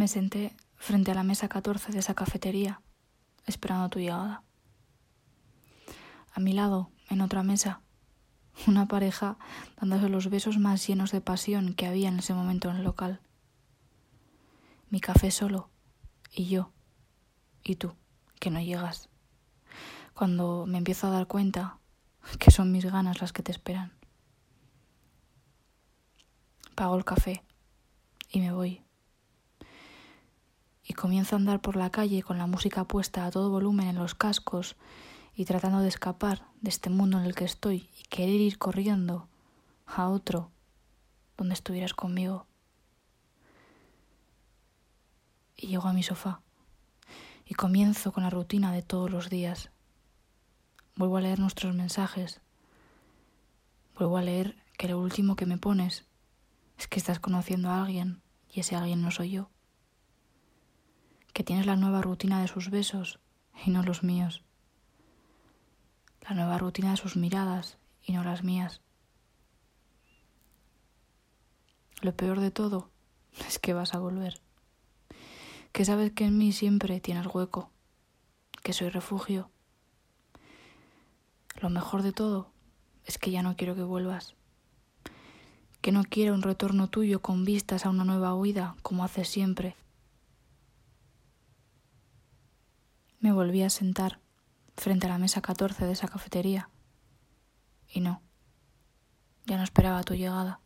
Me senté frente a la mesa 14 de esa cafetería, esperando tu llegada. A mi lado, en otra mesa, una pareja dándose los besos más llenos de pasión que había en ese momento en el local. Mi café solo, y yo, y tú, que no llegas. Cuando me empiezo a dar cuenta que son mis ganas las que te esperan. Pago el café y me voy. Comienzo a andar por la calle con la música puesta a todo volumen en los cascos y tratando de escapar de este mundo en el que estoy y querer ir corriendo a otro donde estuvieras conmigo. Y llego a mi sofá y comienzo con la rutina de todos los días. Vuelvo a leer nuestros mensajes. Vuelvo a leer que lo último que me pones es que estás conociendo a alguien y ese alguien no soy yo. Que tienes la nueva rutina de sus besos y no los míos. La nueva rutina de sus miradas y no las mías. Lo peor de todo es que vas a volver. Que sabes que en mí siempre tienes hueco. Que soy refugio. Lo mejor de todo es que ya no quiero que vuelvas que no quiero un retorno tuyo con vistas a una nueva huida, como haces siempre. Me volví a sentar frente a la mesa 14 de esa cafetería. Y no, ya no esperaba tu llegada.